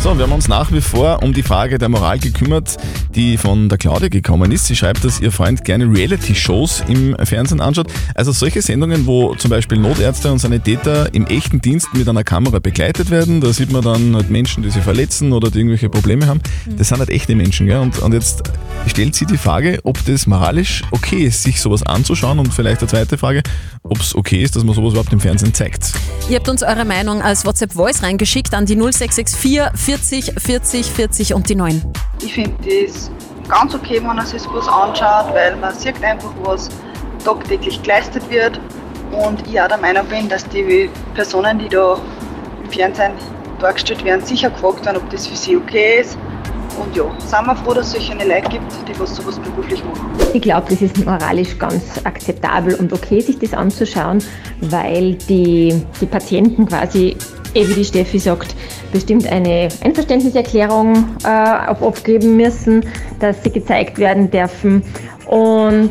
So, wir haben uns nach wie vor um die Frage der Moral gekümmert, die von der Claudia gekommen ist. Sie schreibt, dass ihr Freund gerne Reality-Shows im Fernsehen anschaut. Also solche Sendungen, wo zum Beispiel Notärzte und Sanitäter im echten Dienst mit einer Kamera begleitet werden. Da sieht man dann halt Menschen, die sich verletzen oder die irgendwelche Probleme haben. Das sind halt echte Menschen. Gell? Und, und jetzt stellt sie die Frage, ob das moralisch okay ist, sich sowas anzuschauen. Und vielleicht eine zweite Frage, ob es okay ist, dass man sowas überhaupt im Fernsehen zeigt. Ihr habt uns eure Meinung als WhatsApp-Voice reingeschickt an die 0664 40 40 40 und die 9. Ich finde das ganz okay, wenn man sich was anschaut, weil man sieht einfach, was tagtäglich geleistet wird. Und ich auch der Meinung bin, dass die Personen, die da im Fernsehen dargestellt werden, sicher gefragt werden, ob das für sie okay ist. Und ja, sind wir froh, dass es solche Leute gibt, die was sowas beruflich machen. Ich glaube, das ist moralisch ganz akzeptabel und okay, sich das anzuschauen, weil die, die Patienten quasi, eh wie die Steffi sagt, bestimmt eine Einverständniserklärung äh, abgeben müssen, dass sie gezeigt werden dürfen. Und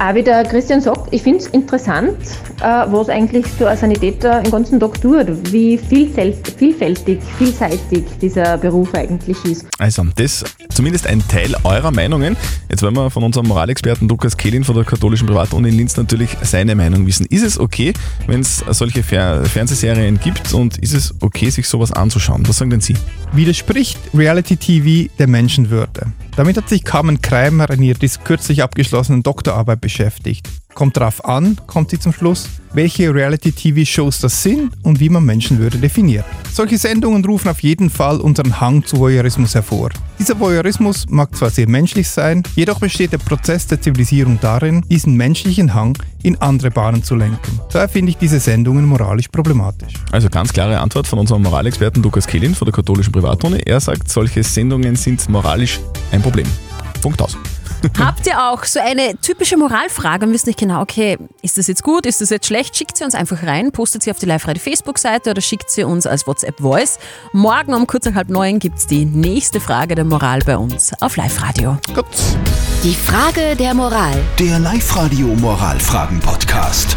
auch wie der Christian sagt, ich finde es interessant, äh, was eigentlich so ein Sanitäter den ganzen Tag tut, wie vielfältig, vielseitig dieser Beruf eigentlich ist. Also, das zumindest ein Teil eurer Meinungen. Jetzt wollen wir von unserem Moralexperten Lukas Kehlin von der katholischen Privatuni in Linz natürlich seine Meinung wissen. Ist es okay, wenn es solche Fer Fernsehserien gibt und ist es okay, sich sowas anzuschauen? Was sagen denn Sie? Widerspricht Reality TV der Menschenwürde? Damit hat sich Carmen Kreimer in ihrer kürzlich abgeschlossenen Doktorarbeit beschäftigt. Kommt drauf an, kommt sie zum Schluss, welche Reality-TV-Shows das sind und wie man Menschenwürde definiert. Solche Sendungen rufen auf jeden Fall unseren Hang zu Voyeurismus hervor. Dieser Voyeurismus mag zwar sehr menschlich sein, jedoch besteht der Prozess der Zivilisierung darin, diesen menschlichen Hang in andere Bahnen zu lenken. Daher finde ich diese Sendungen moralisch problematisch. Also ganz klare Antwort von unserem Moralexperten Lukas Kehlin von der katholischen Privatuni. Er sagt, solche Sendungen sind moralisch ein Problem. Punkt aus. Habt ihr auch so eine typische Moralfrage und wisst nicht genau, okay, ist das jetzt gut, ist das jetzt schlecht? Schickt sie uns einfach rein, postet sie auf die Live-Radio Facebook-Seite oder schickt sie uns als WhatsApp-Voice. Morgen um kurz nach halb neun gibt es die nächste Frage der Moral bei uns auf Live-Radio. Gut. Die Frage der Moral. Der Live-Radio Moralfragen-Podcast.